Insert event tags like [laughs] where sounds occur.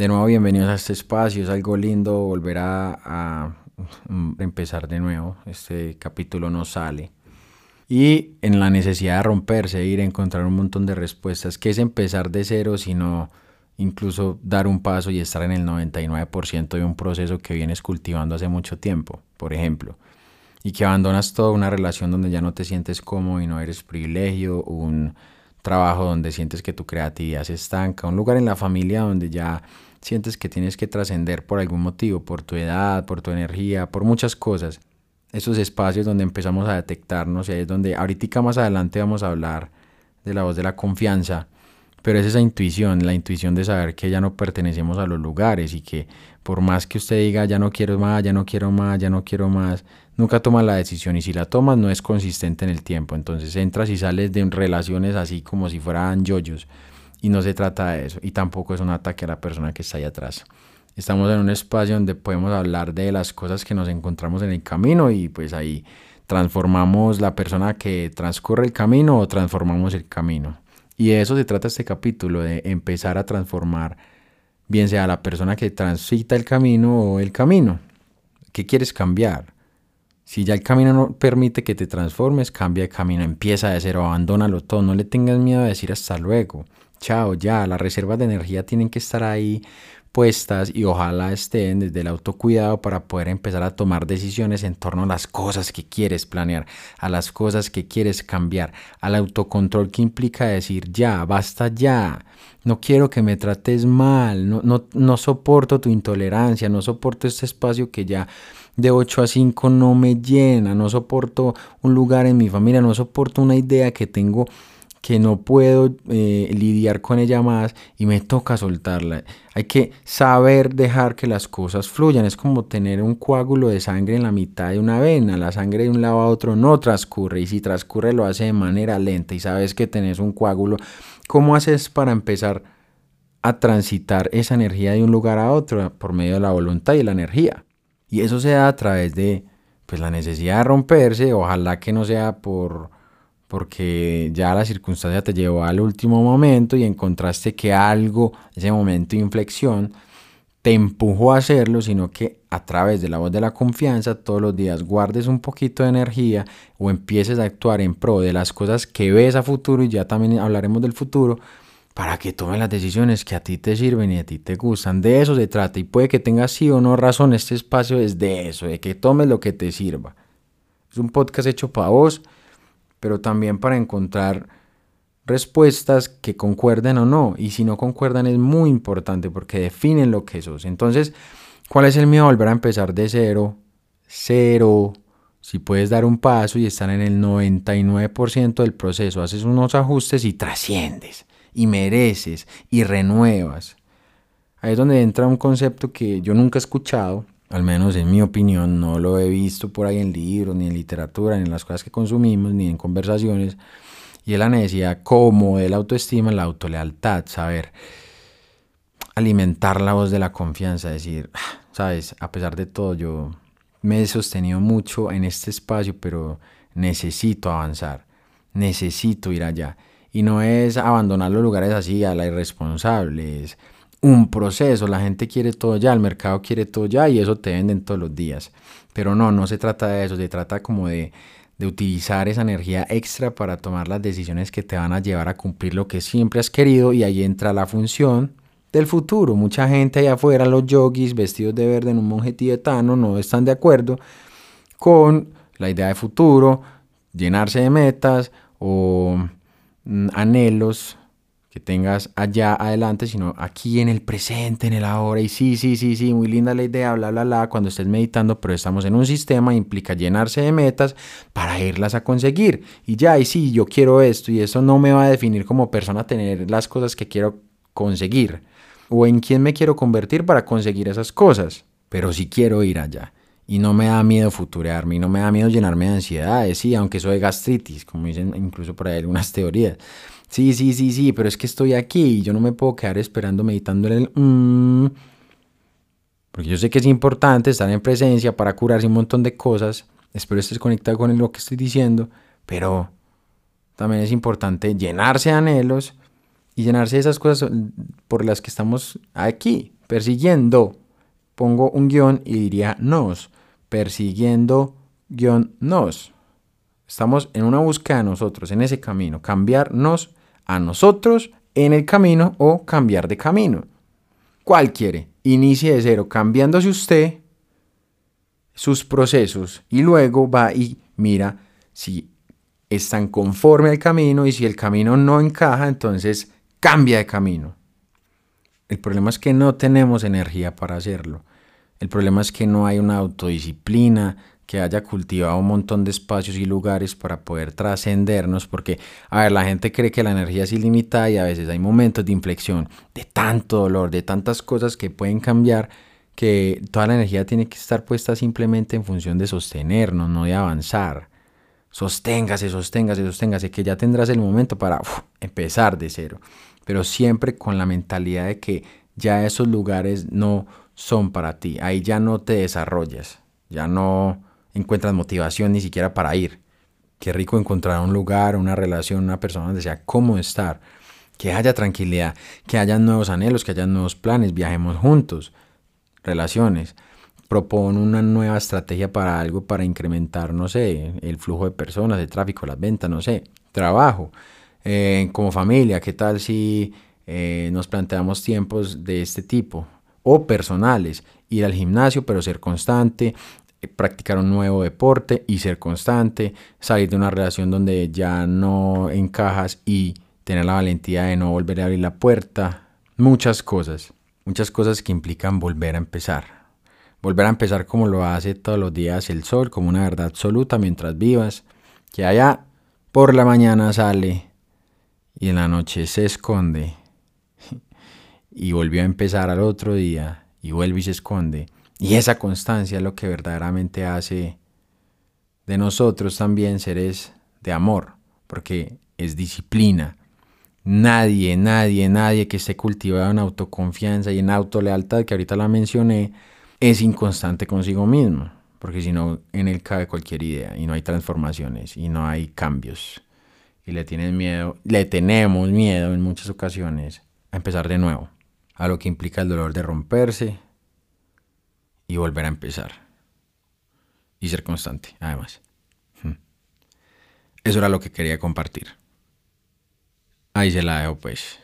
De nuevo, bienvenidos a este espacio. Es algo lindo volver a, empezar de nuevo. Este capítulo no sale. Y en la necesidad de romperse, ir a encontrar un montón de respuestas. que es empezar de cero, sino incluso dar un paso y estar en el 99% de un proceso que vienes cultivando hace mucho tiempo, por ejemplo? y que abandonas toda una relación donde ya no te sientes cómodo y no eres privilegio, un trabajo donde sientes que tu creatividad se estanca, un lugar en la familia donde ya sientes que tienes que trascender por algún motivo, por tu edad, por tu energía, por muchas cosas. Esos espacios donde empezamos a detectarnos y es donde ahorita más adelante vamos a hablar de la voz de la confianza, pero es esa intuición, la intuición de saber que ya no pertenecemos a los lugares y que por más que usted diga ya no quiero más, ya no quiero más, ya no quiero más, nunca toma la decisión y si la tomas no es consistente en el tiempo. Entonces entras y sales de relaciones así como si fueran yoyos y no se trata de eso y tampoco es un ataque a la persona que está ahí atrás. Estamos en un espacio donde podemos hablar de las cosas que nos encontramos en el camino y pues ahí transformamos la persona que transcurre el camino o transformamos el camino. Y de eso se trata este capítulo, de empezar a transformar, bien sea la persona que transita el camino o el camino. ¿Qué quieres cambiar? Si ya el camino no permite que te transformes, cambia de camino, empieza de cero, abandónalo todo, no le tengas miedo a decir hasta luego. Chao, ya, las reservas de energía tienen que estar ahí puestas y ojalá estén desde el autocuidado para poder empezar a tomar decisiones en torno a las cosas que quieres planear, a las cosas que quieres cambiar, al autocontrol que implica decir ya, basta ya, no quiero que me trates mal, no, no, no soporto tu intolerancia, no soporto este espacio que ya de 8 a 5 no me llena, no soporto un lugar en mi familia, no soporto una idea que tengo que no puedo eh, lidiar con ella más y me toca soltarla. Hay que saber dejar que las cosas fluyan. Es como tener un coágulo de sangre en la mitad de una vena. La sangre de un lado a otro no transcurre y si transcurre lo hace de manera lenta y sabes que tenés un coágulo. ¿Cómo haces para empezar a transitar esa energía de un lugar a otro por medio de la voluntad y la energía? Y eso se da a través de pues, la necesidad de romperse. Ojalá que no sea por porque ya la circunstancia te llevó al último momento y encontraste que algo, ese momento de inflexión, te empujó a hacerlo, sino que a través de la voz de la confianza todos los días guardes un poquito de energía o empieces a actuar en pro de las cosas que ves a futuro y ya también hablaremos del futuro para que tomes las decisiones que a ti te sirven y a ti te gustan. De eso se trata y puede que tengas sí o no razón, este espacio es de eso, de que tomes lo que te sirva. Es un podcast hecho para vos pero también para encontrar respuestas que concuerden o no. Y si no concuerdan es muy importante porque definen lo que sos. Entonces, ¿cuál es el miedo volver a empezar de cero? Cero. Si puedes dar un paso y estar en el 99% del proceso, haces unos ajustes y trasciendes, y mereces, y renuevas. Ahí es donde entra un concepto que yo nunca he escuchado, al menos en mi opinión, no lo he visto por ahí en libros, ni en literatura, ni en las cosas que consumimos, ni en conversaciones, y es la necesidad como de la autoestima, la autolealtad, saber alimentar la voz de la confianza, decir, ah, sabes, a pesar de todo, yo me he sostenido mucho en este espacio, pero necesito avanzar, necesito ir allá. Y no es abandonar los lugares así a la irresponsable, es un proceso. La gente quiere todo ya, el mercado quiere todo ya y eso te venden todos los días. Pero no, no se trata de eso, se trata como de, de utilizar esa energía extra para tomar las decisiones que te van a llevar a cumplir lo que siempre has querido y ahí entra la función del futuro. Mucha gente allá afuera, los yogis vestidos de verde en un monje tibetano, no están de acuerdo con la idea de futuro, llenarse de metas o mm, anhelos que tengas allá adelante, sino aquí en el presente, en el ahora. Y sí, sí, sí, sí, muy linda la idea, bla, bla, bla, cuando estés meditando, pero estamos en un sistema, implica llenarse de metas para irlas a conseguir. Y ya, y sí, yo quiero esto y eso no me va a definir como persona tener las cosas que quiero conseguir o en quién me quiero convertir para conseguir esas cosas, pero sí quiero ir allá. Y no me da miedo futurearme, y no me da miedo llenarme de ansiedades, sí, aunque soy gastritis, como dicen incluso por ahí algunas [laughs] teorías. Sí, sí, sí, sí, pero es que estoy aquí y yo no me puedo quedar esperando meditando en el... Mm, porque yo sé que es importante estar en presencia para curarse un montón de cosas. Espero estés conectado con lo que estoy diciendo, pero también es importante llenarse de anhelos y llenarse de esas cosas por las que estamos aquí, persiguiendo, pongo un guion y diría nos, persiguiendo guion nos. Estamos en una búsqueda de nosotros, en ese camino, cambiarnos a nosotros en el camino o cambiar de camino. ¿Cuál quiere? Inicie de cero, cambiándose usted sus procesos y luego va y mira si están conforme al camino y si el camino no encaja, entonces cambia de camino. El problema es que no tenemos energía para hacerlo. El problema es que no hay una autodisciplina que haya cultivado un montón de espacios y lugares para poder trascendernos, porque, a ver, la gente cree que la energía es ilimitada y a veces hay momentos de inflexión, de tanto dolor, de tantas cosas que pueden cambiar, que toda la energía tiene que estar puesta simplemente en función de sostenernos, no de avanzar. Sosténgase, sosténgase, sosténgase, que ya tendrás el momento para empezar de cero, pero siempre con la mentalidad de que ya esos lugares no son para ti, ahí ya no te desarrollas, ya no encuentras motivación ni siquiera para ir. Qué rico encontrar un lugar, una relación, una persona donde sea cómodo estar, que haya tranquilidad, que haya nuevos anhelos, que haya nuevos planes, viajemos juntos, relaciones. Propon una nueva estrategia para algo para incrementar, no sé, el flujo de personas, el tráfico, las ventas, no sé, trabajo. Eh, como familia, ¿qué tal si eh, nos planteamos tiempos de este tipo? O personales, ir al gimnasio, pero ser constante, eh, practicar un nuevo deporte y ser constante, salir de una relación donde ya no encajas y tener la valentía de no volver a abrir la puerta, muchas cosas, muchas cosas que implican volver a empezar. Volver a empezar como lo hace todos los días el sol, como una verdad absoluta mientras vivas, que allá por la mañana sale y en la noche se esconde y volvió a empezar al otro día y vuelve y se esconde y esa constancia es lo que verdaderamente hace de nosotros también seres de amor, porque es disciplina. Nadie, nadie, nadie que esté cultivado en autoconfianza y en autolealtad, que ahorita la mencioné, es inconstante consigo mismo, porque si no, en él cabe cualquier idea y no hay transformaciones y no hay cambios. Y le tienes miedo, le tenemos miedo en muchas ocasiones a empezar de nuevo, a lo que implica el dolor de romperse, y volver a empezar. Y ser constante, además. Eso era lo que quería compartir. Ahí se la dejo, pues.